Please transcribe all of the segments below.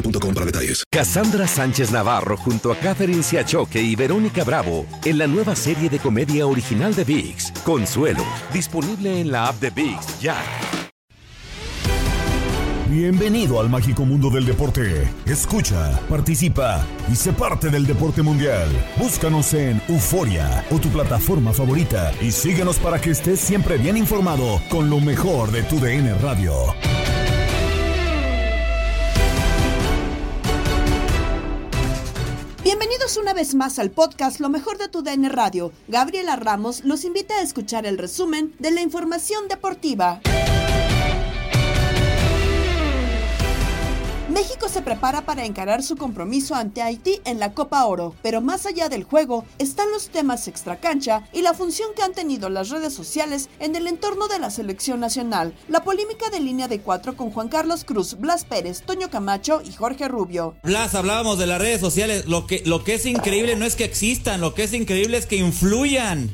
boostmobile.com para detalles. Cassandra Sánchez Navarro junto a Catherine Siachoque y Verónica Bravo en la nueva serie de comedia original de VIX, Consuelo, disponible en la app de VIX ya. Bienvenido al mágico mundo del deporte. Escucha, participa y sé parte del deporte mundial. Búscanos en Euforia o tu plataforma favorita y síguenos para que estés siempre bien informado con lo mejor de tu DN Radio. Una vez más al podcast Lo mejor de tu DN Radio. Gabriela Ramos los invita a escuchar el resumen de la información deportiva. México se prepara para encarar su compromiso ante Haití en la Copa Oro, pero más allá del juego están los temas extracancha y la función que han tenido las redes sociales en el entorno de la selección nacional. La polémica de línea de cuatro con Juan Carlos Cruz, Blas Pérez, Toño Camacho y Jorge Rubio. Blas, hablábamos de las redes sociales. Lo que, lo que es increíble no es que existan, lo que es increíble es que influyan.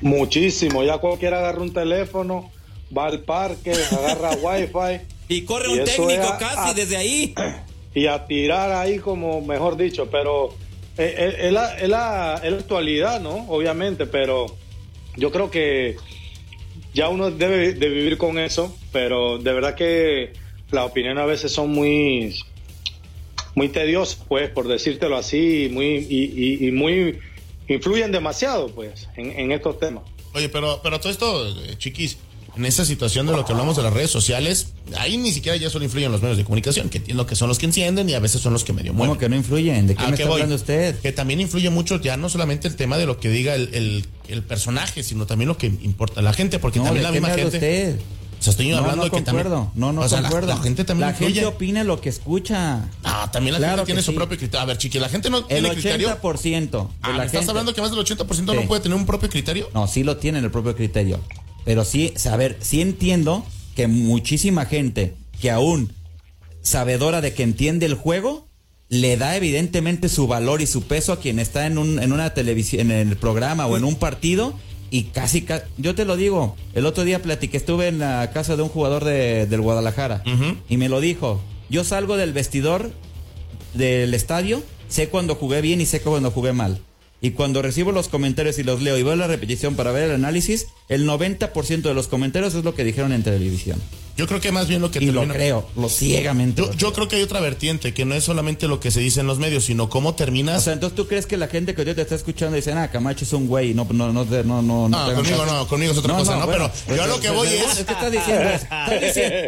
Muchísimo. Ya cualquiera agarra un teléfono, va al parque, agarra wifi. Y corre un técnico casi desde ahí. Y a tirar ahí como, mejor dicho, pero es, la, es, la, actualidad, ¿no? Obviamente, pero yo creo que ya uno debe de vivir con eso, pero de verdad que las opiniones a veces son muy, muy tediosas, pues, por decírtelo así, muy, y, muy, influyen demasiado, pues, en, en estos temas. Oye, pero, pero todo esto, eh, chiquis, en esa situación de lo que hablamos de las redes sociales, ahí ni siquiera ya solo influyen los medios de comunicación, que entiendo que son los que encienden y a veces son los que medio mueven. ¿Cómo que no influyen? ¿De qué me está hablando usted? Que también influye mucho ya no solamente el tema de lo que diga el, el, personaje, sino también lo que importa a la gente, porque también la misma gente... Usted? O sea, estoy hablando de que también. No, no, o sea, La, la, gente también La gente opina lo que escucha. Ah, también la gente tiene su propio criterio. A ver, chiqui, la gente no el tiene criterio. El 80% ah, ¿me estás hablando que más del 80% no puede tener un propio criterio? No, sí lo tienen el propio criterio. Pero sí, a ver, sí entiendo que muchísima gente que aún sabedora de que entiende el juego, le da evidentemente su valor y su peso a quien está en, un, en una televisión, en el programa o en un partido. Y casi, yo te lo digo, el otro día platiqué, estuve en la casa de un jugador de, del Guadalajara y me lo dijo. Yo salgo del vestidor del estadio, sé cuando jugué bien y sé cuando jugué mal. Y cuando recibo los comentarios y los leo y veo la repetición para ver el análisis, el 90% de los comentarios es lo que dijeron en televisión. Yo creo que más bien lo que y lo creo, lo ciegamente. Yo, creo que hay otra vertiente, que no es solamente lo que se dice en los medios, sino cómo terminas. O sea, entonces tú crees que la gente que hoy te está escuchando dice, ah, Camacho es un güey, no, no, no, no, no. No, conmigo no, conmigo es otra cosa, ¿no? pero yo lo que voy es. ¿Qué estás diciendo?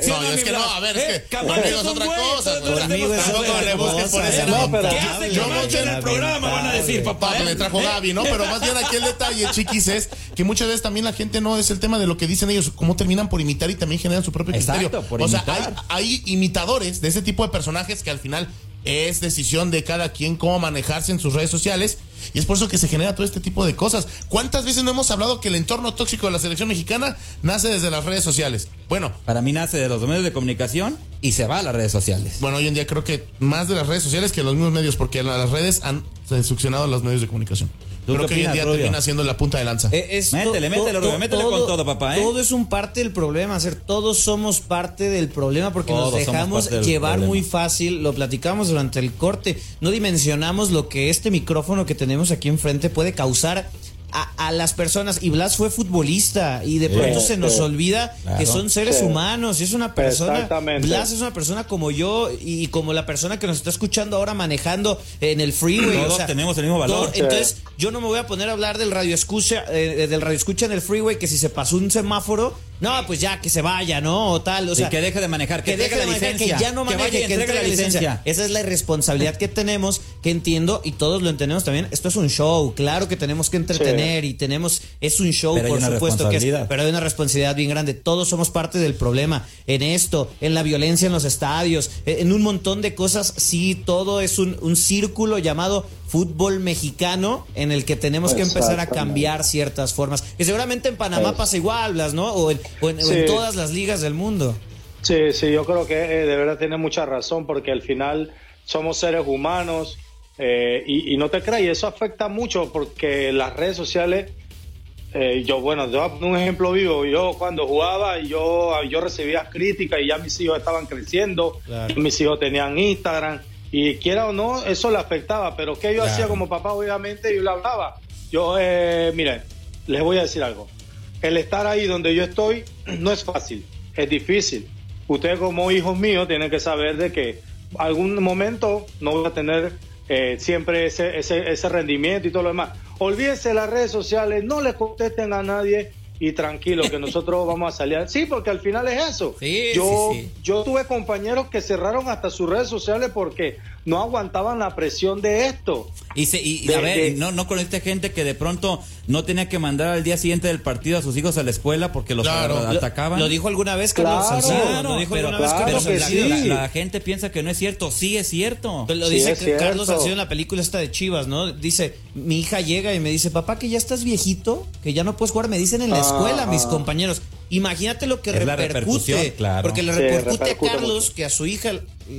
no, es que no, a ver, es que conmigo es otra cosa. Conmigo es Tampoco le busques por ese lado. Yo en el programa, van a decir, papá. Me trajo Gaby, ¿no? Pero más bien aquí el detalle, chiquis, es que muchas veces también la gente no es el tema de lo que dicen ellos, cómo terminan por imitar y también generan su propio o sea, hay, imitadores de ese tipo de personajes que al final es decisión de cada quien cómo manejarse en sus redes sociales. Y es por eso que se genera todo este tipo de cosas. ¿Cuántas veces no hemos hablado que el entorno tóxico de la selección mexicana nace desde las redes sociales? Bueno. Para mí nace de los medios de comunicación y se va a las redes sociales. Bueno, hoy en día creo que más de las redes sociales que los mismos medios, porque las redes han succionado a los medios de comunicación. ¿Tú creo que hoy en opinas, día Rubio? termina siendo la punta de lanza. Eh, es Métele, to- métele, to- Rubio, métele con todo, papá, ¿eh? Todo es un parte del problema, hacer todos somos parte del problema porque Todos nos dejamos llevar problema. muy fácil, lo platicamos durante el corte, no dimensionamos lo que este micrófono que tenemos aquí enfrente puede causar a, a las personas y Blas fue futbolista y de pronto se nos sí. olvida Claro. que son seres Sí. humanos y es una persona Exactamente. Blas es una persona como yo y como la persona que nos está escuchando ahora manejando en el freeway Todos o sea, tenemos el mismo valor. todo- entonces yo no me voy a poner a hablar del radio escucha eh, del radio escucha en el freeway que si se pasó un semáforo no pues ya que se vaya no o tal o sea y que deje de manejar, que, que deje entregue de la manejar, licencia. que ya no que maneje, vaya y que entregue la licencia. Esa es la irresponsabilidad que tenemos, que entiendo y todos lo entendemos también. Esto es un show, claro que tenemos que entretener y tenemos, es un show, Pero hay por una supuesto que es, pero hay una responsabilidad bien grande. Todos somos parte del problema en esto, en la violencia en los estadios, eh, en un montón de cosas. Sí, todo es un, un círculo llamado fútbol mexicano en el que tenemos que empezar a cambiar ciertas formas. Que seguramente en Panamá Es- pasa igual, Blas, ¿no? O en, o en- o Sí. en todas las ligas del mundo. Sí, sí, yo creo que eh, de verdad tiene mucha razón porque al final somos seres humanos eh, y, y no te creas, y eso afecta mucho porque las redes sociales, eh, yo, bueno, poner un ejemplo vivo, yo cuando jugaba yo, yo recibía críticas y ya mis hijos estaban creciendo, Claro. mis hijos tenían Instagram y quiera o no, eso le afectaba, pero ¿qué yo Claro. hacía como papá? Obviamente yo le hablaba, yo, eh, miren, les voy a decir algo, el estar ahí donde yo estoy no es fácil, es difícil. Ustedes como hijos míos tienen que saber de que algún momento no voy a tener eh, siempre ese, ese, ese rendimiento y todo lo demás. Olvídense de las redes sociales, no le contesten a nadie y tranquilo que nosotros vamos a salir. Sí, porque al final es eso. Sí, yo, sí, sí. yo tuve compañeros que cerraron hasta sus redes sociales porque no aguantaban la presión de esto. Y, se, y, De- a ver, de- no, no con esta gente que de pronto no tenía que mandar al día siguiente del partido a sus hijos a la escuela porque los Claro. atacaban. Lo dijo alguna vez Carlos Claro, Salcido. Claro, lo dijo pero, alguna vez claro Carlos que la, Salcido. sí. la- la gente piensa que no es cierto. Sí es cierto. Lo Sí, dice cierto. Carlos Salcido en la película esta de Chivas, ¿no? Dice, mi hija llega y me dice, papá, que ya estás viejito, que ya no puedes jugar. Me dicen en la Ah, escuela mis ah. compañeros. Imagínate lo que Es la repercute. repercusión, claro. Porque le Sí, repercute, repercute a Carlos mucho. que a su hija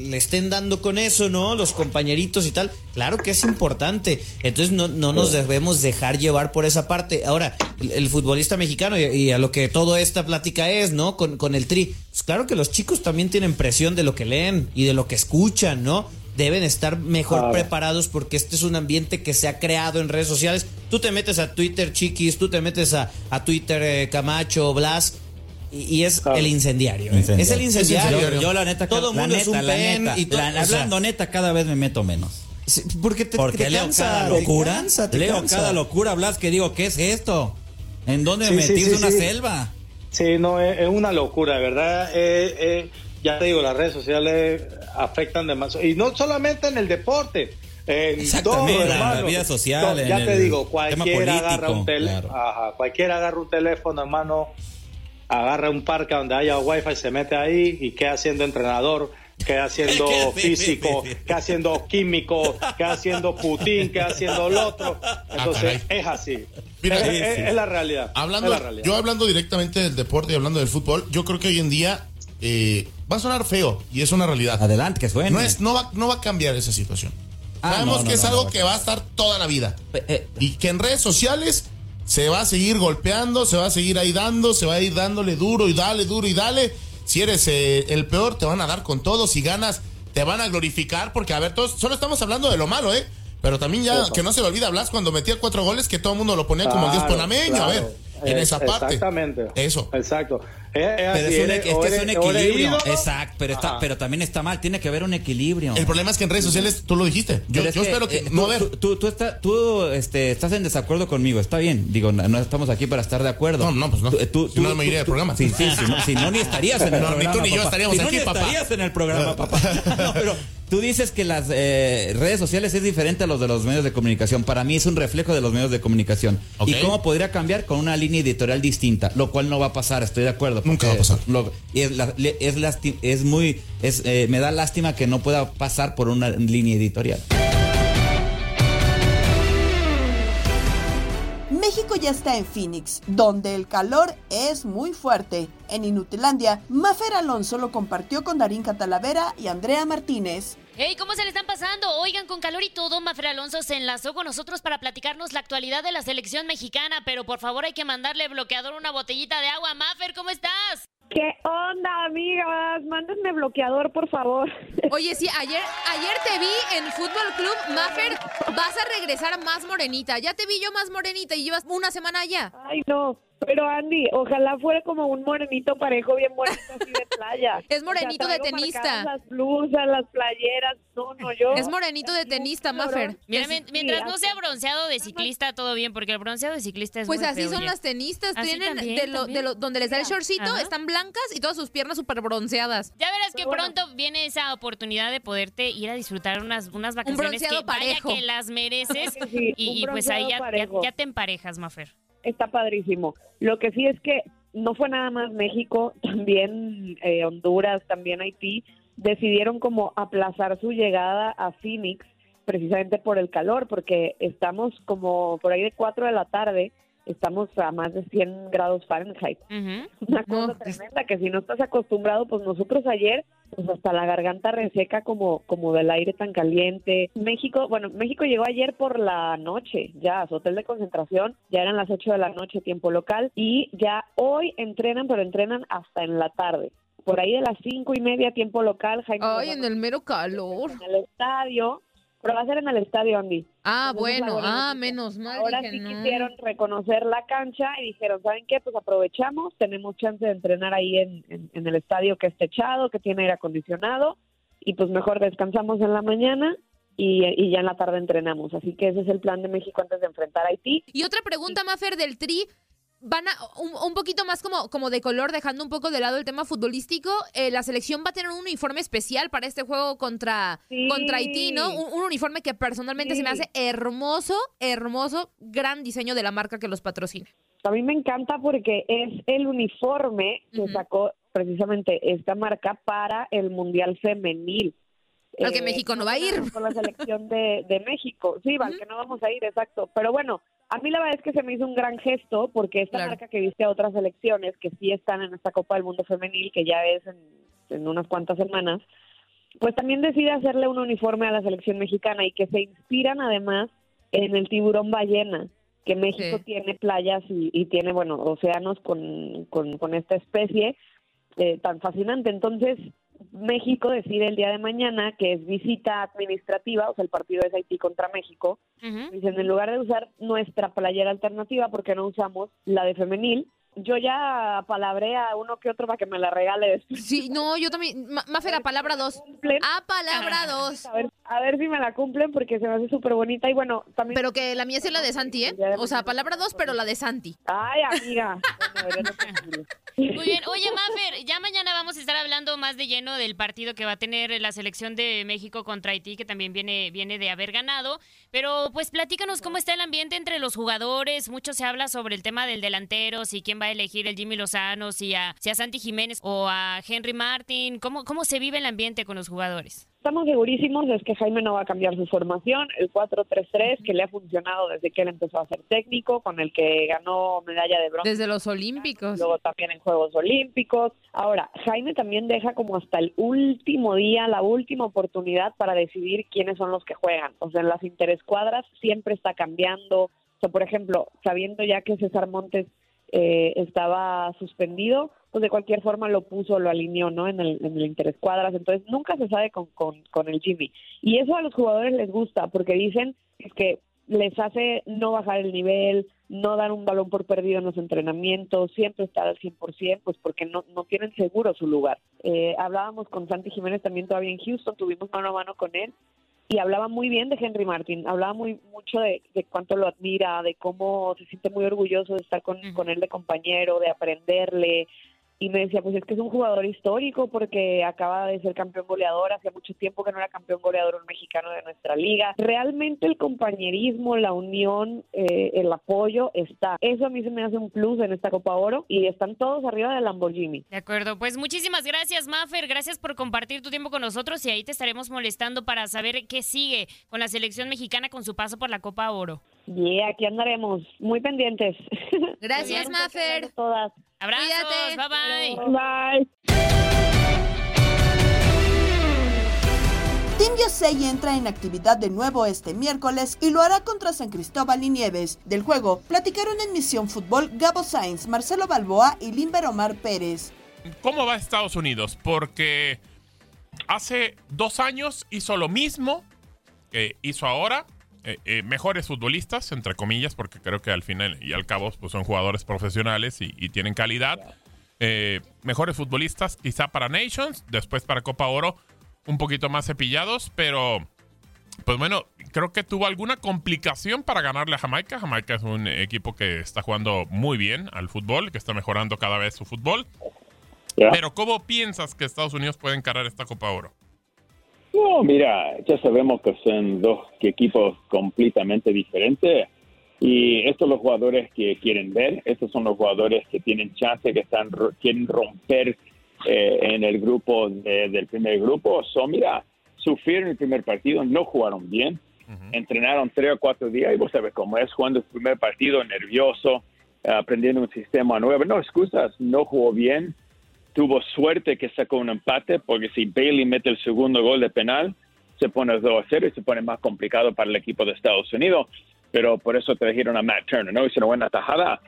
le estén dando con eso, ¿no? Los compañeritos y tal. Claro que es importante. Entonces no, no nos debemos dejar llevar por esa parte. Ahora, el, el futbolista mexicano y, y a lo que toda esta plática es, ¿no? Con, con el tri. Pues claro que los chicos también tienen presión de lo que leen y de lo que escuchan, ¿no? Deben estar mejor Claro. preparados porque este es un ambiente que se ha creado en redes sociales. Tú te metes a Twitter, Chiquis, tú te metes a, a Twitter, eh, Camacho, Blas, y, es el incendiario. ¿eh? Incendiario. Es el incendiario. Yo, yo la neta, todo la mundo es un neta, la pen neta, y todo, la- o sea, hablando neta, cada vez me meto menos. sí, porque te, Porque te leo cansa, cada te locura, cansa, te leo cansa. cada locura, Blas, que digo, ¿qué es esto? ¿En dónde Sí, me sí, metí sí, de una sí. selva? Sí, no, es, es una locura, verdad. eh, eh, ya te digo, las redes sociales afectan demasiado. Y no solamente en el deporte. En Exactamente, todo, en la hermano. vida social, No, en ya el te digo, tema cualquiera agarra, un político, tel- claro. ajá, cualquiera agarra un teléfono, hermano, agarra un parque donde haya wifi, se mete ahí y queda siendo entrenador, queda siendo físico, queda siendo químico, queda siendo Putin, queda siendo el otro. Entonces, caray. es así. Mira, es, la realidad. Hablando, es la realidad. yo hablando directamente del deporte y hablando del fútbol, yo creo que hoy en día eh, va a sonar feo y es una realidad. Adelante, que suene. No, es, no, va, no va a cambiar esa situación. Ah, Sabemos no, no, que es no, algo no. que va a estar toda la vida. Eh, eh, Y que en redes sociales se va a seguir golpeando, se va a seguir ahí dando, se va a ir dándole duro y dale, duro y dale. Si eres eh, el peor, te van a dar con todo. Si ganas, te van a glorificar. Porque, a ver, todos, solo estamos hablando de lo malo, ¿eh? Pero también ya, que no se le olvida Blas cuando metía cuatro goles, que todo el mundo lo ponía como el dios panameño. claro. A ver, en esa parte. Exactamente. Eso. Exacto. Pero es, un, es que es un equilibrio. Exacto, pero, está, pero también está mal. Tiene que haber un equilibrio. El problema es que en redes sociales, tú lo dijiste. Yo, Pero es yo espero que eh, no tú, ver. tú, tú, tú está- tú, este, estás en desacuerdo conmigo, está bien. Digo, no, no estamos aquí para estar de acuerdo. No, no, pues no. Si no, me iría del programa. Sí, sí, si no, si no, ni estarías en el No, ni tú programa. ni yo papá. estaríamos Si aquí, papá. estarías en el programa, papá. No, pero tú dices que las eh, redes sociales es diferente a los de los medios de comunicación. Para mí es un reflejo de los medios de comunicación. ¿Y cómo podría cambiar con una línea editorial distinta? Lo cual no va a pasar, estoy de acuerdo. Nunca va a pasar. lo- y es, la- es, lasti- es muy, es, eh, me da lástima que no pueda pasar por una línea editorial. México ya está en Phoenix, donde el calor es muy fuerte. En Inutilandia, Mafer Alonso lo compartió con Darín Catalavera y Andrea Martínez. Hey, ¿cómo se le están pasando? Oigan, con calor y todo, Mafer Alonso se enlazó con nosotros para platicarnos la actualidad de la selección mexicana, pero por favor hay que mandarle bloqueador una botellita de agua. Mafer, ¿cómo estás? ¿Qué onda, amigas? Mándenme bloqueador, por favor. Oye, sí, ayer, ayer te vi en Fútbol Club. Maffer, vas a regresar más morenita. Ya te vi yo más morenita y llevas una semana allá. Ay, no. Pero Andy, ojalá fuera como un morenito parejo, bien bonito así de playa. Es morenito O sea, de tenista. Las blusas, las playeras, no, no, yo. Es morenito de tenista, Maffer. Mira, mientras no sea bronceado de ciclista, todo bien, porque el bronceado de ciclista es Pues muy así feo, son las tenistas, Así tienen también, de lo, de lo- donde les da el shortcito, Ajá. están blancas y todas sus piernas súper bronceadas. Ya verás que pronto viene esa oportunidad de poderte ir a disfrutar unas, unas vacaciones bronceado que vaya parejo. que las mereces Sí, y, un y pues ahí ya, ya te emparejas, Mafer. Está padrísimo. Lo que sí es que no fue nada más México, también eh, Honduras, también Haití, decidieron como aplazar su llegada a Phoenix precisamente por el calor, porque estamos como por ahí de 4 de la tarde, estamos a más de 100 grados Fahrenheit. Una cosa tremenda que si no estás acostumbrado, pues nosotros ayer, pues hasta la garganta reseca como, como del aire tan caliente. México, bueno, México llegó ayer por la noche, ya a su hotel de concentración, ya eran las 8 de la noche tiempo local y ya hoy entrenan, pero entrenan hasta en la tarde. Por ahí de las cinco y media tiempo local, Jaime Ay, en el mero calor. en el estadio, pero va a ser en el estadio, Andy. Ah, Entonces, bueno, ah, noticia. menos mal. Ahora dije, sí no. quisieron reconocer la cancha y dijeron, ¿saben qué? Pues aprovechamos, tenemos chance de entrenar ahí en, en- en el estadio que es techado, que tiene aire acondicionado, y pues mejor descansamos en la mañana y, y ya en la tarde entrenamos. Así que ese es el plan de México antes de enfrentar a Haití. Y otra pregunta, Mafer, del Tri. Van a un, un poquito más como, como de color, dejando un poco de lado el tema futbolístico. eh, la selección va a tener un uniforme especial para este juego contra, Sí. contra Haití, ¿no? Un, un uniforme que personalmente se me hace hermoso, hermoso, gran diseño de la marca que los patrocina. A mí me encanta porque es el uniforme que sacó precisamente esta marca para el Mundial Femenil. Al que México no va a ir. Con la selección de, de México. Sí, al que no vamos a ir, exacto. Pero bueno, a mí la verdad es que se me hizo un gran gesto porque esta Claro. marca que viste a otras selecciones que sí están en esta Copa del Mundo Femenil, que ya es en, en unas cuantas semanas, pues también decide hacerle un uniforme a la selección mexicana y que se inspiran además en el tiburón ballena, que México Sí. tiene playas y, y tiene, bueno, océanos con, con, con esta especie eh, tan fascinante. Entonces, México decide el día de mañana, que es visita administrativa, o sea, el partido es Haití contra México, dicen, en lugar de usar nuestra playera alternativa, porque no usamos la de femenil? Yo ya palabré a uno que otro para que me la regale después. Sí, no, yo también. Ma- Mafer, a palabra dos. A palabra dos. A ver, a ver si me la cumplen porque se me hace súper bonita y bueno, también... Pero que la mía sea la de Santi, ¿eh? O sea, palabra dos, pero la de Santi. Ay, amiga. Muy bien. Oye, Mafer, ya mañana vamos a estar hablando más de lleno del partido que va a tener la selección de México contra Haití, que también viene, viene de haber ganado. Pero pues platícanos cómo está el ambiente entre los jugadores. Mucho se habla sobre el tema del delantero, si quién va a elegir el Jimmy Lozano, si a, si a Santi Jiménez o a Henry Martin. ¿Cómo, ¿Cómo se vive el ambiente con los jugadores? Estamos segurísimos es que Jaime no va a cambiar su formación, el 4-3-3 que le ha funcionado desde que él empezó a ser técnico, con el que ganó medalla de bronce. Desde los Olímpicos. Luego también en Juegos Olímpicos. Ahora, Jaime también deja como hasta el último día, la última oportunidad para decidir quiénes son los que juegan. O sea, en las interescuadras siempre está cambiando. O sea, por ejemplo, sabiendo ya que César Montes eh, estaba suspendido, pues de cualquier forma lo puso, lo alineó, ¿no? En el, en el interescuadras. Entonces, nunca se sabe con, con, con el Jimmy. Y eso a los jugadores les gusta porque dicen que les hace no bajar el nivel, no dar un balón por perdido en los entrenamientos, siempre estar al 100%, pues porque no, no tienen seguro su lugar. Eh, hablábamos con Santi Jiménez también todavía en Houston, tuvimos mano a mano con él y hablaba muy bien de Henry Martin, hablaba muy mucho de, de cuánto lo admira, de cómo se siente muy orgulloso de estar con, con él de compañero, de aprenderle. Y me decía, pues es que es un jugador histórico porque acaba de ser campeón goleador, hacía mucho tiempo que no era campeón goleador un mexicano de nuestra liga. Realmente el compañerismo, la unión, eh, el apoyo está. Eso a mí se me hace un plus en esta Copa Oro y están todos arriba del Lamborghini. De acuerdo, pues muchísimas gracias, Mafer. Gracias por compartir tu tiempo con nosotros y ahí te estaremos molestando para saber qué sigue con la selección mexicana con su paso por la Copa Oro. Y aquí andaremos, muy pendientes. Gracias, Mafer. Todas. Abrazos, bye bye. Bye. Team USA entra en actividad de nuevo este miércoles y lo hará contra San Cristóbal y Nieves. Del juego platicaron en Misión Fútbol Gabo Sainz, Marcelo Balboa y Limber Omar Pérez. ¿Cómo va Estados Unidos? Porque hace dos años hizo lo mismo que hizo ahora. Eh, eh, mejores futbolistas, entre comillas, porque creo que al final y al cabo pues, son jugadores profesionales y, y tienen calidad. Eh, mejores futbolistas quizá para Nations, después para Copa Oro, un poquito más cepillados, pero pues bueno, creo que tuvo alguna complicación para ganarle a Jamaica. Jamaica es un equipo que está jugando muy bien al fútbol, que está mejorando cada vez su fútbol. Pero ¿cómo piensas que Estados Unidos puede encarar esta Copa Oro? No, mira, ya sabemos que son dos equipos completamente diferentes y estos son los jugadores que quieren ver, estos son los jugadores que tienen chance, que están quieren romper eh, en el grupo del primer grupo. So, mira, sufrieron el primer partido, no jugaron bien, entrenaron tres o cuatro días y vos sabes cómo es, jugando el primer partido nervioso, aprendiendo un sistema nuevo. No excusas, no jugó bien, tuvo suerte que sacó un empate, porque si Bailey mete el segundo gol de penal, se pone 2 a 0 y se pone más complicado para el equipo de Estados Unidos. Pero por eso trajeron a Matt Turner, ¿no? Hizo una buena tajada.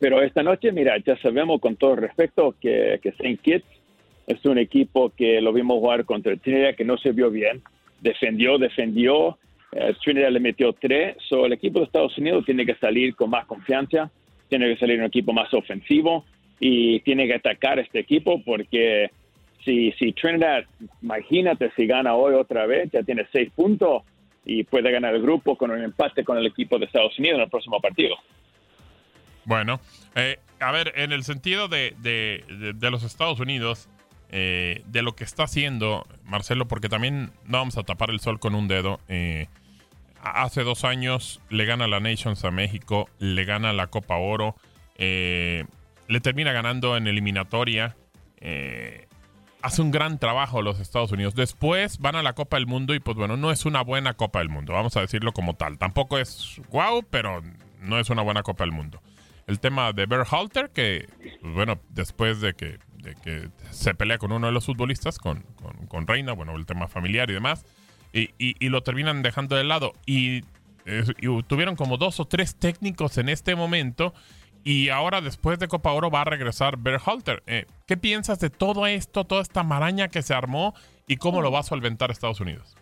Pero esta noche, mira, ya sabemos con todo respeto que, que St. Kitts es un equipo que lo vimos jugar contra Trinidad, que no se vio bien. Defendió, defendió. Eh, Trinidad le metió tres. So, el equipo de Estados Unidos tiene que salir con más confianza, tiene que salir un equipo más ofensivo y tiene que atacar este equipo porque si, si Trinidad, imagínate si gana hoy otra vez, ya tiene seis puntos y puede ganar el grupo con un empate con el equipo de Estados Unidos en el próximo partido. Bueno, eh, a ver, en el sentido de, de, los Estados Unidos, eh, de lo que está haciendo Marcelo, porque también no vamos a tapar el sol con un dedo. Eh, hace dos años le gana la Nations a México, le gana la Copa Oro. Le termina ganando en eliminatoria. Eh, hace un gran trabajo los Estados Unidos. Después van a la Copa del Mundo y pues bueno, no es una buena Copa del Mundo, vamos a decirlo como tal. Tampoco es wow, pero no es una buena Copa del Mundo. El tema de Berhalter, que pues bueno, después de que, que, se pelea con uno de los futbolistas, con, con, Reina, bueno, el tema familiar y demás, y, y, lo terminan dejando de lado. Y, y tuvieron como dos o tres técnicos en este momento y ahora, después de Copa Oro, va a regresar Berhalter. Eh, ¿Qué piensas de todo esto, toda esta maraña que se armó y cómo lo va a solventar Estados Unidos?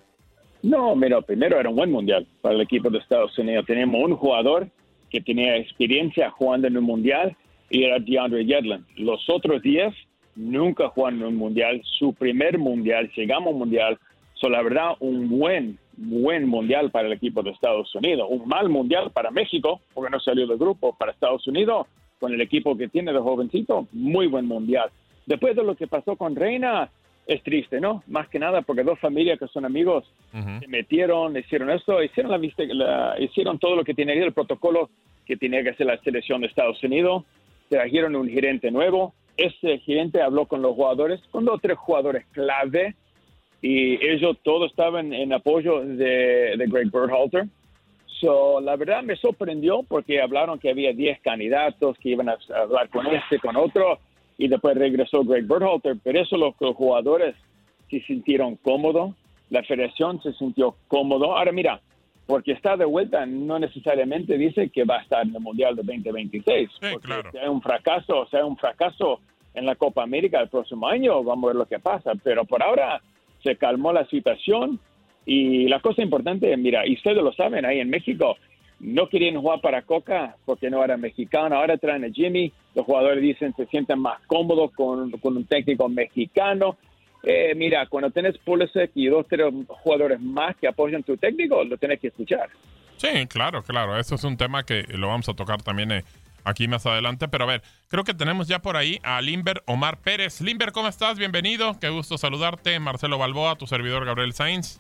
No, mira, primero era un buen mundial para el equipo de Estados Unidos. Teníamos un jugador que tenía experiencia jugando en un mundial y era DeAndre Yedlin. Los otros días nunca jugaron en un mundial. Su primer mundial, llegamos a un mundial. So, la verdad, un buen buen mundial para el equipo de Estados Unidos, un mal mundial para México, porque no salió del grupo, para Estados Unidos, con el equipo que tiene de jovencito, muy buen mundial. Después de lo que pasó con Reina, es triste, ¿no? Más que nada porque dos familias que son amigos se metieron, hicieron esto, hicieron, la, hicieron todo lo que tiene que el protocolo que tenía que hacer la selección de Estados Unidos, trajeron un gerente nuevo, ese gerente habló con los jugadores, con dos o tres jugadores clave, y ellos todos estaban en apoyo de, de Greg Berhalter. So, la verdad me sorprendió porque hablaron que había 10 candidatos que iban a hablar con este, con otro, y después regresó Greg Berhalter, pero eso los, los jugadores se sintieron cómodos, la federación se sintió cómodo. Ahora mira, porque está de vuelta no necesariamente dice que va a estar en el Mundial de 2026. porque Si hay un fracaso, o sea, un fracaso en la Copa América el próximo año, vamos a ver lo que pasa. Pero por ahora se calmó la situación y la cosa importante, mira, y ustedes lo saben, ahí en México no querían jugar para Coca porque no era mexicano, ahora traen a Jimmy, los jugadores dicen se sienten más cómodos con, un técnico mexicano. Eh, mira, cuando tenés Pulisic y dos, tres jugadores más que apoyan tu técnico, lo tienes que escuchar. Sí, claro, claro, eso es un tema que lo vamos a tocar también eh, aquí más adelante. Pero a ver, creo que tenemos ya por ahí a Limber Omar Pérez. Limber, ¿cómo estás? Bienvenido. Qué gusto saludarte. Marcelo Balboa, tu servidor Gabriel Sainz.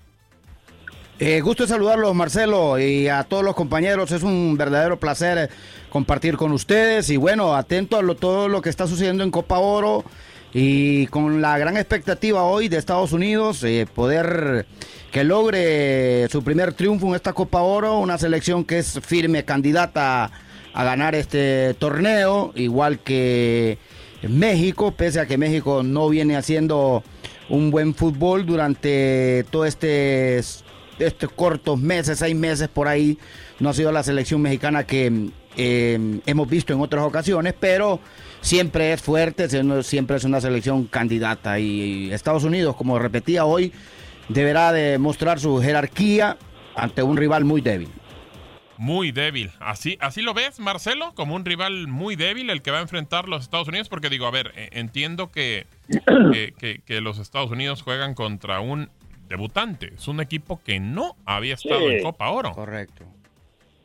Eh, gusto saludarlos, Marcelo, y a todos los compañeros. Es un verdadero placer eh, compartir con ustedes. Y bueno, atento a todo lo que está sucediendo en Copa Oro y con la gran expectativa hoy de Estados Unidos, eh, poder que logre su primer triunfo en esta Copa Oro, una selección que es firme candidata ganar este torneo, igual que México, pese a que México no viene haciendo un buen fútbol durante todo este estos cortos meses, seis meses por ahí. No ha sido la selección mexicana que eh, hemos visto en otras ocasiones, pero siempre es fuerte, siempre es una selección candidata. Y Estados Unidos, como repetía hoy, deberá demostrar su jerarquía ante un rival muy débil. Muy débil. ¿Así, ¿Así lo ves, Marcelo? Como un rival muy débil el que va a enfrentar los Estados Unidos. Porque digo, a ver, eh, entiendo que, que, que los Estados Unidos juegan contra un debutante. Es un equipo que no había estado en Copa Oro. Correcto.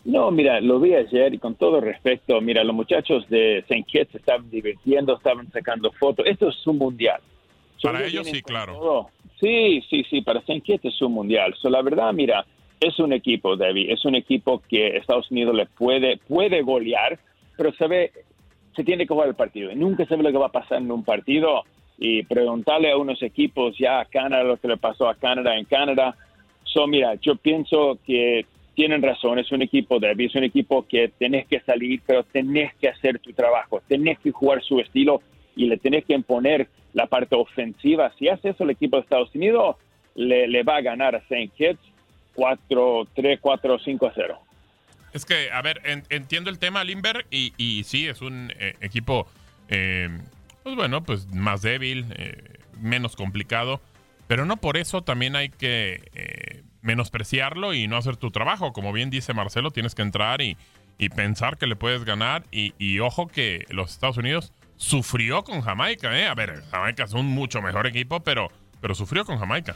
No, mira, lo vi ayer y con todo respeto, mira, los muchachos de St. Kitts estaban divirtiendo, estaban sacando fotos. Esto es un mundial. para ellos sí, claro. Sí, sí, sí, para St. Kitts es un mundial. So, la verdad, mira, es un equipo, David, es un equipo que Estados Unidos le puede, puede golear, pero sabe, se tiene que jugar el partido. Y nunca sabe lo que va a pasar en un partido y preguntarle a unos equipos ya a Canadá lo que le pasó a Canadá en Canadá. So, mira, yo pienso que tienen razón, es un equipo débil, es un equipo que tenés que salir, pero tenés que hacer tu trabajo, tenés que jugar su estilo y le tenés que imponer la parte ofensiva. Si hace eso el equipo de Estados Unidos, le, va a ganar a St. Kitts 4, 3, 4, 5 0. Es que, a ver, entiendo el tema, Limber, y, y sí, es un eh, equipo eh, pues bueno, pues más débil, eh, menos complicado. Pero no por eso también hay que menospreciarlo y no hacer tu trabajo. Como bien dice Marcelo, tienes que entrar y, pensar que le puedes ganar. Y, ojo que los Estados Unidos sufrió con Jamaica. ¿eh? A ver, Jamaica es un mucho mejor equipo, pero, pero sufrió con Jamaica.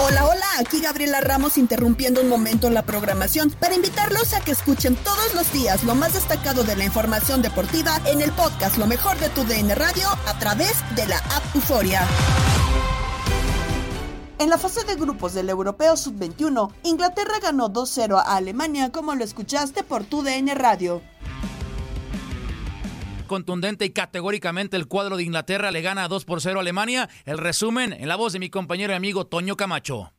Hola, hola, aquí Gabriela Ramos interrumpiendo un momento la programación para invitarlos a que escuchen todos los días lo más destacado de la información deportiva en el podcast Lo mejor de tu DN Radio a través de la app Euforia. En la fase de grupos del Europeo Sub-21, Inglaterra ganó 2-0 a Alemania como lo escuchaste por tu DN Radio contundente y categóricamente el cuadro de Inglaterra le gana 2 por 0 a Alemania. El resumen en la voz de mi compañero y amigo Toño Camacho.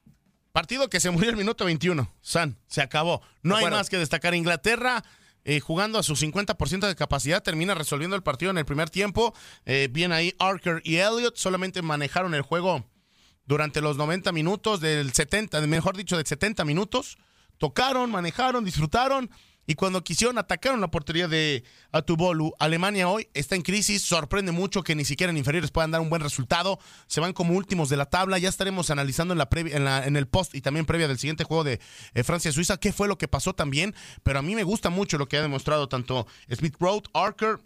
Partido que se murió el minuto 21. San, se acabó. No hay más que destacar. Inglaterra. Eh, jugando a su 50% de capacidad, termina resolviendo el partido en el primer tiempo. Eh, bien ahí Archer y Elliott solamente manejaron el juego durante los 90 minutos, del 70, mejor dicho, de 70 minutos. Tocaron, manejaron, disfrutaron y cuando quisieron atacaron la portería de Atubolu, Alemania hoy está en crisis, sorprende mucho que ni siquiera en inferiores puedan dar un buen resultado, se van como últimos de la tabla, ya estaremos analizando en, la previa, en, la, en el post y también previa del siguiente juego de eh, Francia-Suiza qué fue lo que pasó también, pero a mí me gusta mucho lo que ha demostrado tanto Smith Road, Archer,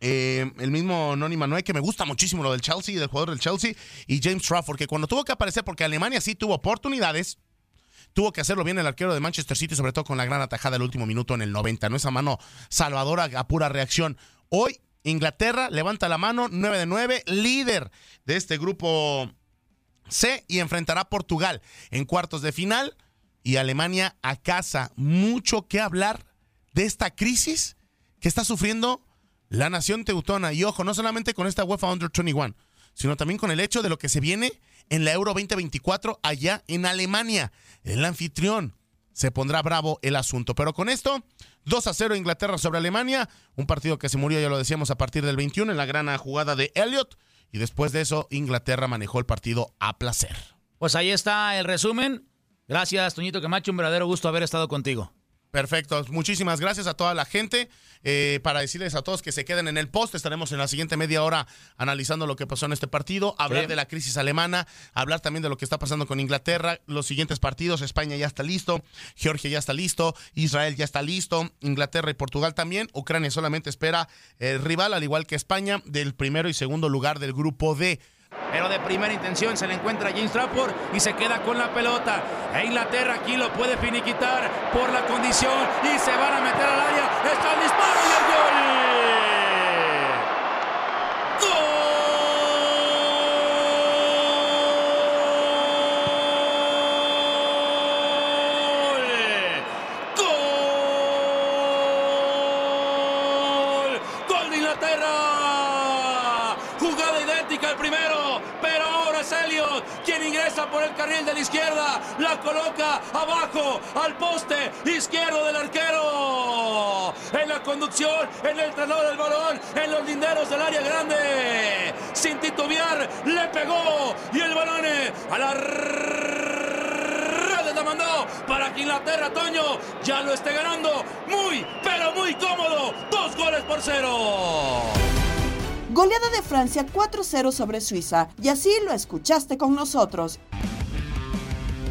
eh, el mismo Noni Manuel, que me gusta muchísimo lo del Chelsea, del jugador del Chelsea, y James Trafford, que cuando tuvo que aparecer, porque Alemania sí tuvo oportunidades, Tuvo que hacerlo bien el arquero de Manchester City, sobre todo con la gran atajada del último minuto en el 90, ¿no? Esa mano salvadora a pura reacción. Hoy Inglaterra levanta la mano, 9 de 9, líder de este grupo C y enfrentará a Portugal en cuartos de final y Alemania a casa. Mucho que hablar de esta crisis que está sufriendo la nación teutona. Y ojo, no solamente con esta UEFA Under 21, sino también con el hecho de lo que se viene en la Euro 2024 allá en Alemania. El anfitrión se pondrá bravo el asunto. Pero con esto, 2 a 0 Inglaterra sobre Alemania, un partido que se murió, ya lo decíamos, a partir del 21 en la gran jugada de Elliot. Y después de eso, Inglaterra manejó el partido a placer. Pues ahí está el resumen. Gracias, Toñito Camacho, un verdadero gusto haber estado contigo. Perfecto. Muchísimas gracias a toda la gente. Eh, para decirles a todos que se queden en el post. Estaremos en la siguiente media hora analizando lo que pasó en este partido, hablar de la crisis alemana, hablar también de lo que está pasando con Inglaterra, los siguientes partidos. España ya está listo, Georgia ya está listo, Israel ya está listo, Inglaterra y Portugal también. Ucrania solamente espera el rival, al igual que España, del primero y segundo lugar del grupo D. Pero de primera intención se le encuentra James Trafford y se queda con la pelota. E Inglaterra aquí lo puede finiquitar por la condición y se van a meter al área. Está el disparo y el gol. ¡Gol de Inglaterra! Jugada idéntica al primero, pero ahora quien ingresa por el carril de la izquierda, la coloca abajo al poste izquierdo del arquero. En la conducción, en el traslado del balón, en los linderos del área grande. Sin titubear, le pegó y el balón eh, a la red la mandó para que Inglaterra, Toño, ya lo esté ganando muy, pero muy cómodo. Dos goles por cero. Goleada de Francia 4-0 sobre Suiza. Y así lo escuchaste con nosotros.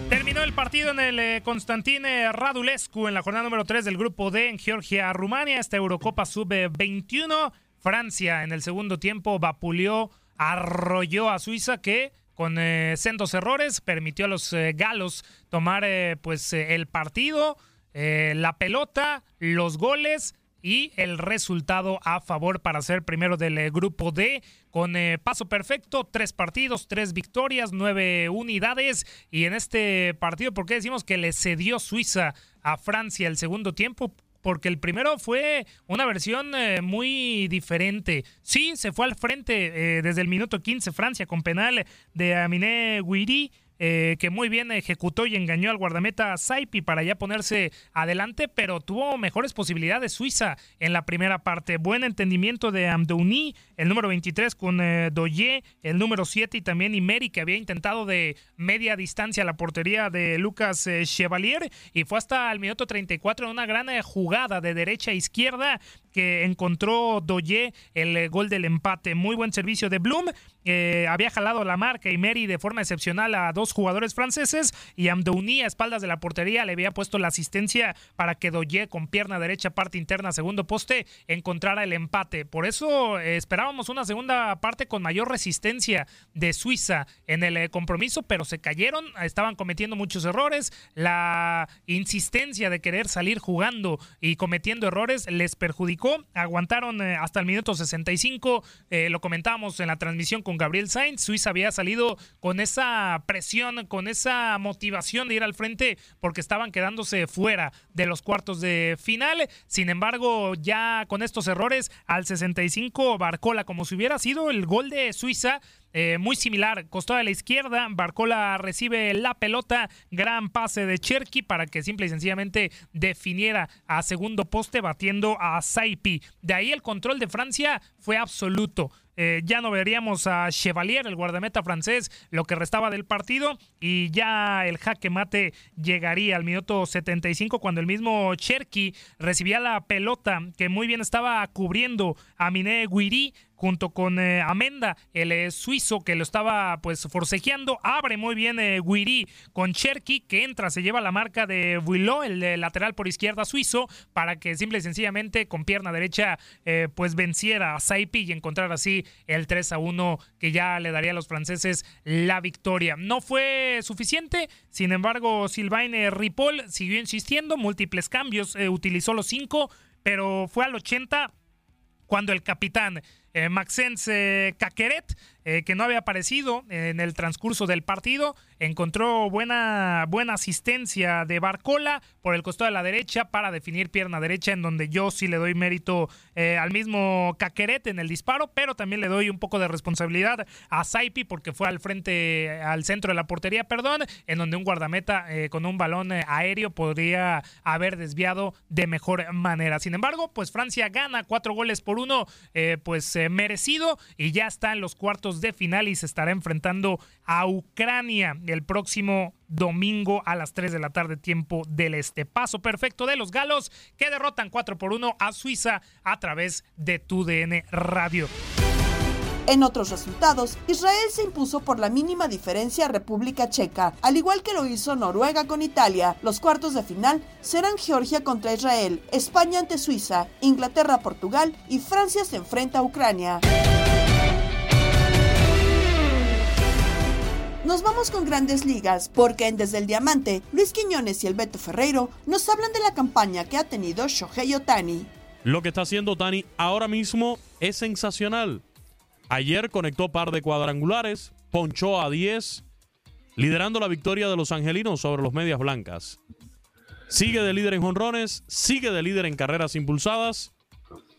Terminó el partido en el eh, Constantine Radulescu en la jornada número 3 del grupo D en Georgia-Rumania. Esta Eurocopa sub-21. Francia en el segundo tiempo vapuleó, arrolló a Suiza que con eh, sendos errores permitió a los eh, galos tomar pues el partido, la pelota, los goles y el resultado a favor para ser primero del eh, grupo D con eh, paso perfecto, tres partidos, tres victorias, nueve unidades y en este partido, ¿por qué decimos que le cedió Suiza a Francia el segundo tiempo? Porque el primero fue una versión eh, muy diferente. Sí, se fue al frente desde el minuto 15 Francia con penal de Aminé Guiri. Eh, que muy bien ejecutó y engañó al guardameta Saipi para ya ponerse adelante, pero tuvo mejores posibilidades Suiza en la primera parte. Buen entendimiento de Amdouni, el número 23 con eh, Doye, el número 7 y también Imeri, que había intentado de media distancia la portería de Lucas eh, Chevalier y fue hasta el minuto 34 en una gran jugada de derecha a izquierda que encontró Doye el gol del empate. Muy buen servicio de Bloom. Eh, había jalado la marca y Meri de forma excepcional a dos jugadores franceses y Amdouni a espaldas de la portería le había puesto la asistencia para que Doye con pierna derecha parte interna segundo poste encontrara el empate. Por eso eh, esperábamos una segunda parte con mayor resistencia de Suiza en el eh, compromiso, pero se cayeron, estaban cometiendo muchos errores. La insistencia de querer salir jugando y cometiendo errores les perjudicó. Aguantaron hasta el minuto 65. eh, lo comentábamos en la transmisión con Gabriel Sainz. Suiza había salido con esa presión, con esa motivación de ir al frente porque estaban quedándose fuera de los cuartos de final. Sin embargo, ya con estos errores, al 65 Barcola, como si hubiera sido el gol de Suiza, eh, muy similar, costado de la izquierda, Barcola recibe la pelota, gran pase de Cherky para que simple y sencillamente definiera a segundo poste batiendo a Saipi. De ahí el control de Francia fue absoluto. Eh, ya no veríamos a Chevalier, el guardameta francés, lo que restaba del partido y ya el jaque mate llegaría al minuto 75 cuando el mismo Cherky recibía la pelota que muy bien estaba cubriendo a Miné Guiri junto con eh, Amenda, el eh, suizo que lo estaba pues forcejeando, abre muy bien eh, con Cherky que entra, se lleva la marca de Builó, el eh, lateral por izquierda suizo, para que simple y sencillamente con pierna derecha pues venciera a Saipi y encontrar así el 3 a 1 que ya le daría a los franceses la victoria. No fue suficiente, sin embargo Sylvain Ripoll siguió insistiendo, múltiples cambios, utilizó los cinco, pero fue al 80 cuando el capitán eh, Maxence eh, Caqueret, eh, que no había aparecido en el transcurso del partido, encontró buena, buena asistencia de Barcola por el costado de la derecha para definir pierna derecha, en donde yo sí le doy mérito eh, al mismo Caqueret en el disparo, pero también le doy un poco de responsabilidad a Saipi porque fue al frente, al centro de la portería, perdón, en donde un guardameta eh, con un balón aéreo podría haber desviado de mejor manera. Sin embargo, pues Francia gana cuatro goles por uno, pues merecido y ya está en los cuartos de final y se estará enfrentando a Ucrania el próximo domingo a las 3 de la tarde, tiempo del este. Paso perfecto de los galos que derrotan 4 por 1 a Suiza a través de TUDN Radio. En otros resultados, Israel se impuso por la mínima diferencia a República Checa, al igual que lo hizo Noruega con Italia. Los cuartos de final serán Georgia contra Israel, España ante Suiza, Inglaterra, Portugal y Francia se enfrenta a Ucrania. Nos vamos con grandes ligas, porque en Desde el Diamante, Luis Quiñones y el Beto Ferreiro nos hablan de la campaña que ha tenido Shohei Otani. Lo que está haciendo Otani ahora mismo es sensacional. Ayer conectó par de cuadrangulares, ponchó a 10, liderando la victoria de los angelinos sobre los medias blancas. Sigue de líder en jonrones, sigue de líder en carreras impulsadas.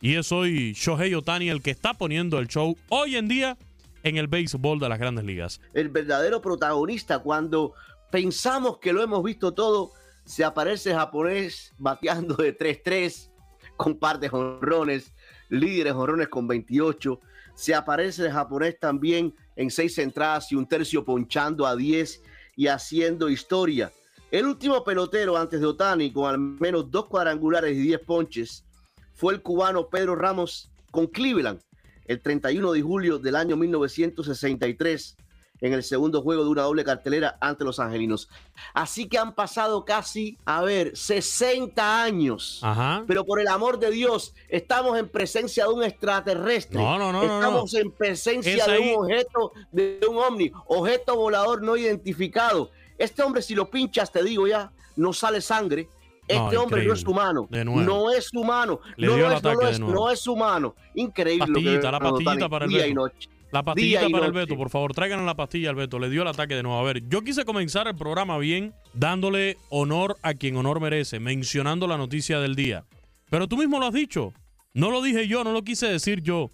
Y es hoy Shohei Otani el que está poniendo el show hoy en día en el béisbol de las grandes ligas. El verdadero protagonista cuando pensamos que lo hemos visto todo, se aparece japonés bateando de 3-3 con jonrones, líderes jonrones con 28 se aparece el japonés también en seis entradas y un tercio ponchando a 10 y haciendo historia. El último pelotero antes de Otani con al menos dos cuadrangulares y 10 ponches fue el cubano Pedro Ramos con Cleveland el 31 de julio del año 1963 en el segundo juego de una doble cartelera ante los angelinos. Así que han pasado casi, a ver, 60 años. Pero por el amor de Dios, estamos en presencia de un extraterrestre. No, no, no. Estamos en presencia de un objeto, de un ovni, objeto volador no identificado. Este hombre, si lo pinchas, te digo ya, no sale sangre. Este hombre no es humano. No es humano. no, es, no, es, humano. Increíble. Pastillita, la pastillita para el día y noche. La pastillita para el Beto, por favor, traigan la pastilla al Beto. Le dio el ataque de nuevo. A ver, yo quise comenzar el programa bien, dándole honor a quien honor merece, mencionando la noticia del día. Pero tú mismo lo has dicho. No lo dije yo, no lo quise decir yo.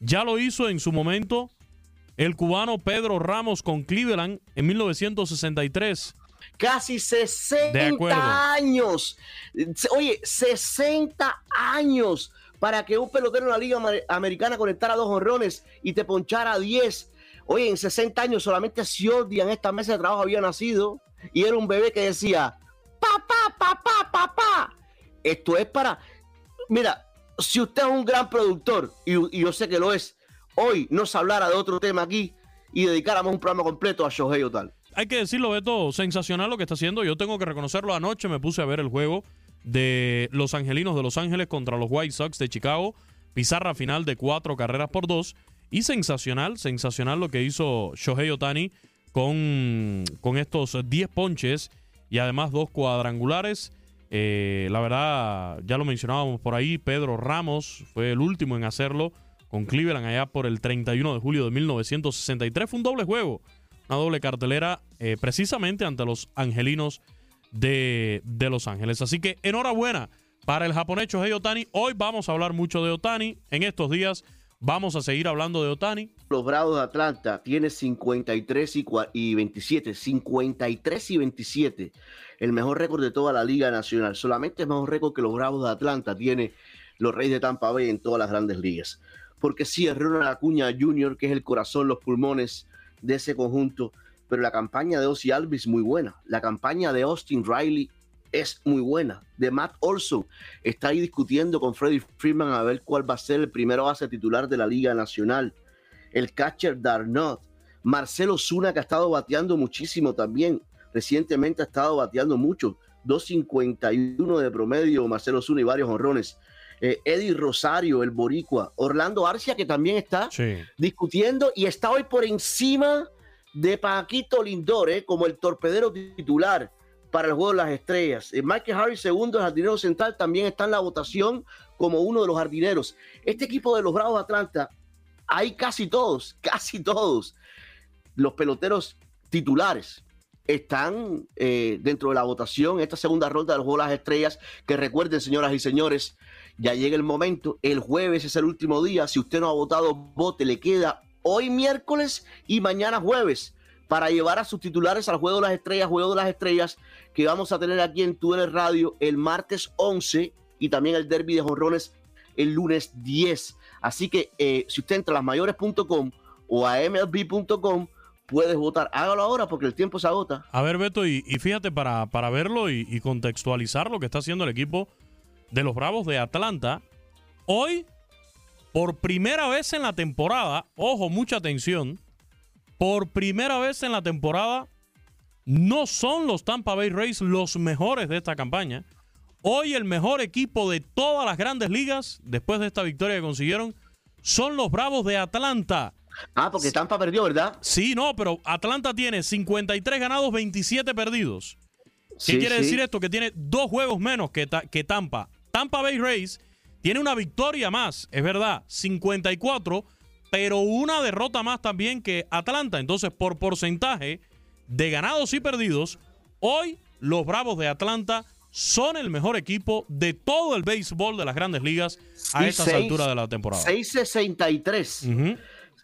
Ya lo hizo en su momento el cubano Pedro Ramos con Cleveland en 1963. Casi 60 años. Oye, 60 años para que un pelotero en la Liga Americana conectara dos honrones y te ponchara 10. Oye, en 60 años solamente Siordi en esta mesa de trabajo había nacido y era un bebé que decía, papá, papá, papá. Esto es para... Mira, si usted es un gran productor, y, yo sé que lo es, hoy nos hablara de otro tema aquí y dedicáramos un programa completo a Shohei tal. Hay que decirlo, Beto, sensacional lo que está haciendo. Yo tengo que reconocerlo. Anoche me puse a ver el juego de los Angelinos de Los Ángeles contra los White Sox de Chicago. Pizarra final de cuatro carreras por dos. Y sensacional, sensacional lo que hizo Shohei Otani con, con estos 10 ponches y además dos cuadrangulares. Eh, la verdad, ya lo mencionábamos por ahí, Pedro Ramos fue el último en hacerlo con Cleveland allá por el 31 de julio de 1963. Fue un doble juego, una doble cartelera eh, precisamente ante los Angelinos de, Los Ángeles. Así que enhorabuena para el japonés Shohei Otani. Hoy vamos a hablar mucho de Otani. En estos días vamos a seguir hablando de Otani. Los Bravos de Atlanta tiene 53 y, 27. 53 y 27. El mejor récord de toda la Liga Nacional. Solamente el mejor récord que los Bravos de Atlanta tiene los Reyes de Tampa Bay en todas las grandes ligas. Porque sí, es Ronald Acuña Jr., que es el corazón, los pulmones de ese conjunto, pero la campaña de Ozzy Alvis es muy buena. La campaña de Austin Riley es muy buena. De Matt Olson está ahí discutiendo con Freddie Freeman a ver cuál va a ser el primero base titular de la Liga Nacional. El catcher Darnot. Marcelo Zuna que ha estado bateando muchísimo también. Recientemente ha estado bateando mucho. 2.51 de promedio Marcelo Zuna y varios honrones. Eh, Eddie Rosario, el boricua. Orlando Arcia que también está discutiendo y está hoy por encima de Paquito Lindor eh, como el torpedero titular para el juego de las estrellas. Eh, Michael Harris, segundo, el jardinero central, también está en la votación como uno de los jardineros. Este equipo de los Bravos de Atlanta, hay casi todos, casi todos los peloteros titulares están eh, dentro de la votación, esta segunda ronda del juego de las estrellas, que recuerden, señoras y señores, ya llega el momento, el jueves es el último día, si usted no ha votado, vote, le queda hoy miércoles y mañana jueves para llevar a sus titulares al Juego de las Estrellas, Juego de las Estrellas, que vamos a tener aquí en el Radio el martes 11 y también el Derby de Jonrones el lunes 10. Así que eh, si usted entra a lasmayores.com o a MLB.com, puedes votar. Hágalo ahora porque el tiempo se agota. A ver, Beto, y, fíjate para, para verlo y contextualizar lo que está haciendo el equipo de los Bravos de Atlanta. Hoy, por primera vez en la temporada, ojo, mucha atención, por primera vez en la temporada, no son los Tampa Bay Rays los mejores de esta campaña. Hoy el mejor equipo de todas las grandes ligas, después de esta victoria que consiguieron, son los Bravos de Atlanta. Ah, porque Tampa perdió, ¿verdad? Sí, no, pero Atlanta tiene 53 ganados, 27 perdidos. ¿Qué Sí, quiere sí. decir esto? Que tiene dos juegos menos que, que Tampa. Tampa Bay Rays tiene una victoria más, es verdad, 54, pero una derrota más también que Atlanta. Entonces, por porcentaje de ganados y perdidos, hoy los Bravos de Atlanta son el mejor equipo de todo el béisbol de las grandes ligas a estas alturas de la temporada. 663.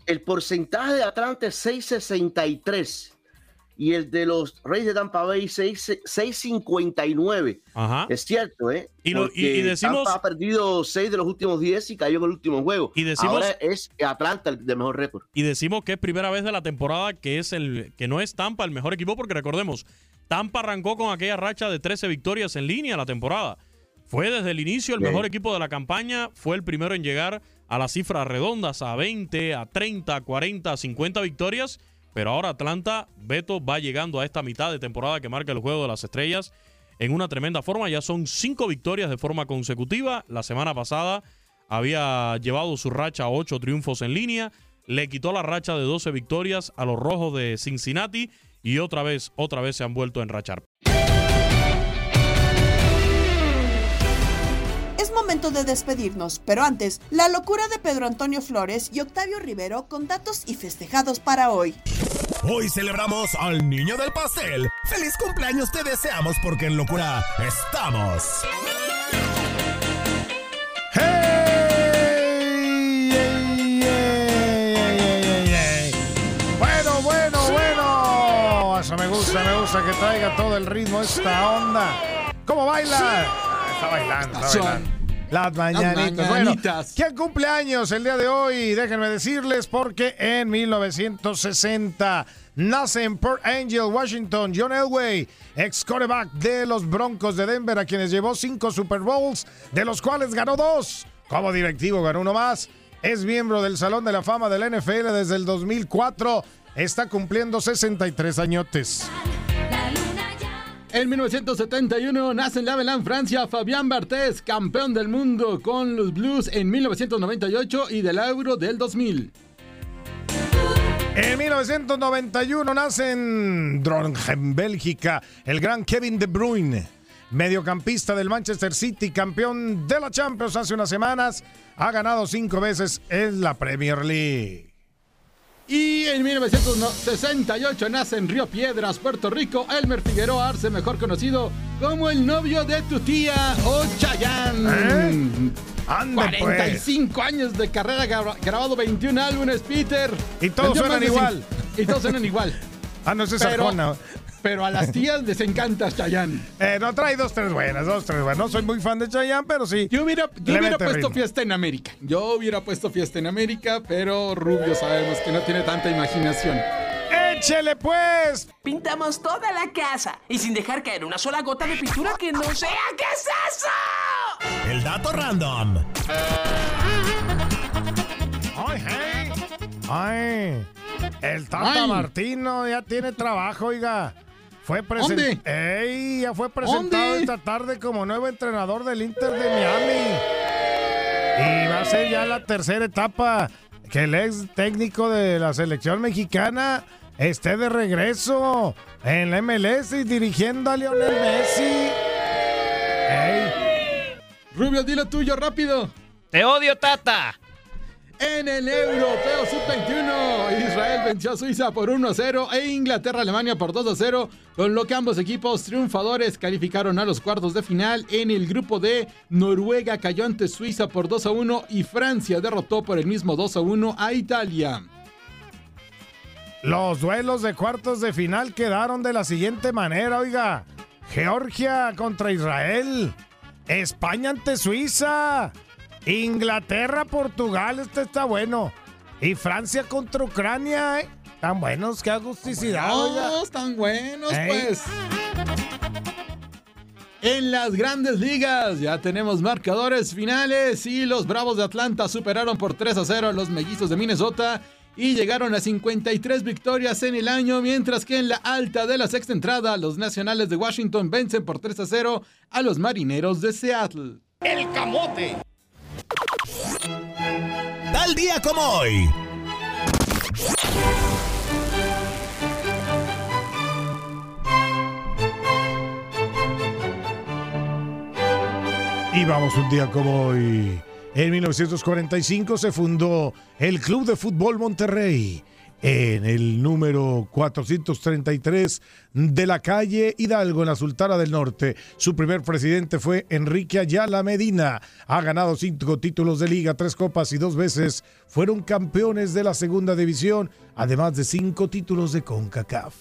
El porcentaje de Atlanta es 663. Y el de los Reyes de Tampa Bay, 6, 659. Ajá. Es cierto, ¿eh? Y lo- y- decimos- Tampa ha perdido 6 de los últimos 10 y cayó en el último juego. Y decimos- Ahora es Atlanta el de mejor récord. Y decimos que es primera vez de la temporada que es el que no es Tampa el mejor equipo porque recordemos, Tampa arrancó con aquella racha de 13 victorias en línea la temporada. Fue desde el inicio el mejor equipo de la campaña, fue el primero en llegar a las cifras redondas, a 20, a 30, a 40, a 50 victorias, pero ahora Atlanta, Beto, va llegando a esta mitad de temporada que marca el Juego de las Estrellas en una tremenda forma, ya son cinco victorias de forma consecutiva, la semana pasada había llevado su racha a ocho triunfos en línea, le quitó la racha de 12 victorias a los rojos de Cincinnati y otra vez, otra vez se han vuelto a enrachar. Momento de despedirnos, pero antes, la locura de Pedro Antonio Flores y Octavio Rivero con datos y festejados para hoy. Hoy celebramos al niño del pastel. ¡Feliz cumpleaños te deseamos porque en locura estamos! ¡Hey! ¡Ey, ey, ey, ey, ey! Bueno, bueno, bueno. Eso me gusta, me gusta que traiga todo el ritmo esta onda. ¿Cómo baila? Está bailando, está bailando. Las mañanitas. Bueno, mañanitas. ¿quién cumple años el día de hoy? Déjenme decirles porque en 1960 nace en Port Angel, Washington, John Elway, ex quarterback de los Broncos de Denver, a quienes llevó cinco Super Bowls, de los cuales ganó dos. Como directivo ganó uno más. Es miembro del Salón de la Fama del NFL desde el 2004. Está cumpliendo 63 añotes. En 1971 nace en Lavelan, Francia, Fabián Barthez, campeón del mundo con los Blues en 1998 y del Euro del 2000. En 1991 nace en Drongen, Bélgica, el gran Kevin De Bruyne, mediocampista del Manchester City, campeón de la Champions hace unas semanas, ha ganado cinco veces en la Premier League. Y en 1968 nace en Río Piedras, Puerto Rico, Elmer Figueroa Arce, mejor conocido como el novio de tu tía o Chayanne. ¿Eh? Ande, 45 años de carrera, gra- grabado 21 álbumes, Peter. Y todos suenan igual. Y todos suenan igual. Ah, no, es Pero- Arjona. Pero a las tías les encanta Chayanne. Eh, no, trae dos, tres buenas, dos, tres buenas. No soy muy fan de Chayanne, pero sí. Yo hubiera, yo hubiera puesto ritmo. fiesta en América. Yo hubiera puesto fiesta en América, pero Rubio sabemos que no tiene tanta imaginación. ¡Échele pues! Pintamos toda la casa y sin dejar caer una sola gota de pintura que no sea. ¿Qué es eso? El dato random. Ay, hey. Ay, el Tata Ay. Martino ya tiene trabajo, oiga. Fue presentado. ¿Dónde? ¡Ey! Ya fue presentado ¿Dónde? esta tarde como nuevo entrenador del Inter de Miami. Y va a ser ya la tercera etapa que el ex técnico de la selección mexicana esté de regreso en la MLS y dirigiendo a Lionel Messi. ¡Ey! Rubio, dilo tuyo rápido. Te odio, Tata. En el Europeo Sub-21, Israel venció a Suiza por 1 a 0 e Inglaterra Alemania por 2 a 0, con lo que ambos equipos triunfadores calificaron a los cuartos de final. En el grupo D, Noruega cayó ante Suiza por 2 a 1 y Francia derrotó por el mismo 2 a 1 a Italia. Los duelos de cuartos de final quedaron de la siguiente manera, oiga. Georgia contra Israel. España ante Suiza. Inglaterra, Portugal, este está bueno. Y Francia contra Ucrania, ¿eh? Tan buenos, qué agusticidad. No, están buenos, pues. En las grandes ligas ya tenemos marcadores finales y los Bravos de Atlanta superaron por 3 a 0 a los Mellizos de Minnesota y llegaron a 53 victorias en el año, mientras que en la alta de la sexta entrada los Nacionales de Washington vencen por 3 a 0 a los Marineros de Seattle. El camote. Tal día como hoy. Y vamos un día como hoy. En 1945 se fundó el Club de Fútbol Monterrey en el número 433 de la calle Hidalgo en la Sultana del Norte. Su primer presidente fue Enrique Ayala Medina. Ha ganado cinco títulos de liga, tres copas y dos veces fueron campeones de la segunda división, además de cinco títulos de CONCACAF.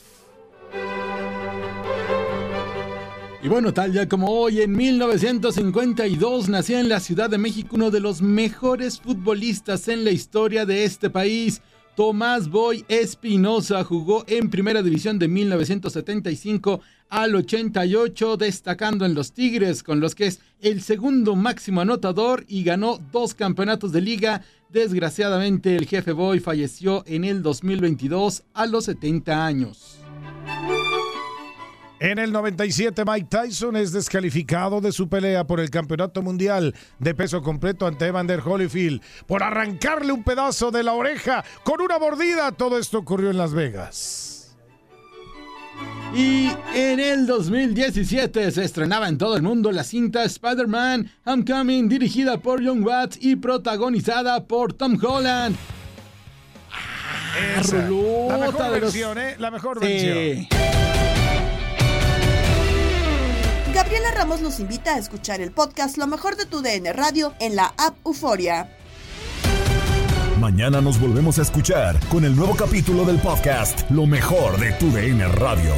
Y bueno, tal día como hoy, en 1952 nació en la Ciudad de México uno de los mejores futbolistas en la historia de este país. Tomás Boy Espinosa jugó en Primera División de 1975 al 88, destacando en los Tigres, con los que es el segundo máximo anotador y ganó dos campeonatos de liga. Desgraciadamente, el jefe Boy falleció en el 2022 a los 70 años. En el 97, Mike Tyson es descalificado de su pelea por el Campeonato Mundial de peso completo ante Evander Holyfield por arrancarle un pedazo de la oreja con una mordida. Todo esto ocurrió en Las Vegas. Y en el 2017 se estrenaba en todo el mundo la cinta Spider-Man Homecoming dirigida por John Watts y protagonizada por Tom Holland. Esa, la mejor versión, ¿eh? La mejor Sí. versión. Gabriela Ramos nos invita a escuchar el podcast Lo mejor de tu DN Radio en la app Euforia. Mañana nos volvemos a escuchar con el nuevo capítulo del podcast Lo mejor de tu DN Radio.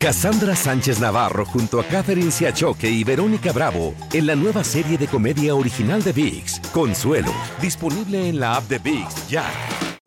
Cassandra Sánchez Navarro junto a Catherine Siachoque y Verónica Bravo en la nueva serie de comedia original de VIX, Consuelo, disponible en la app de VIX ya.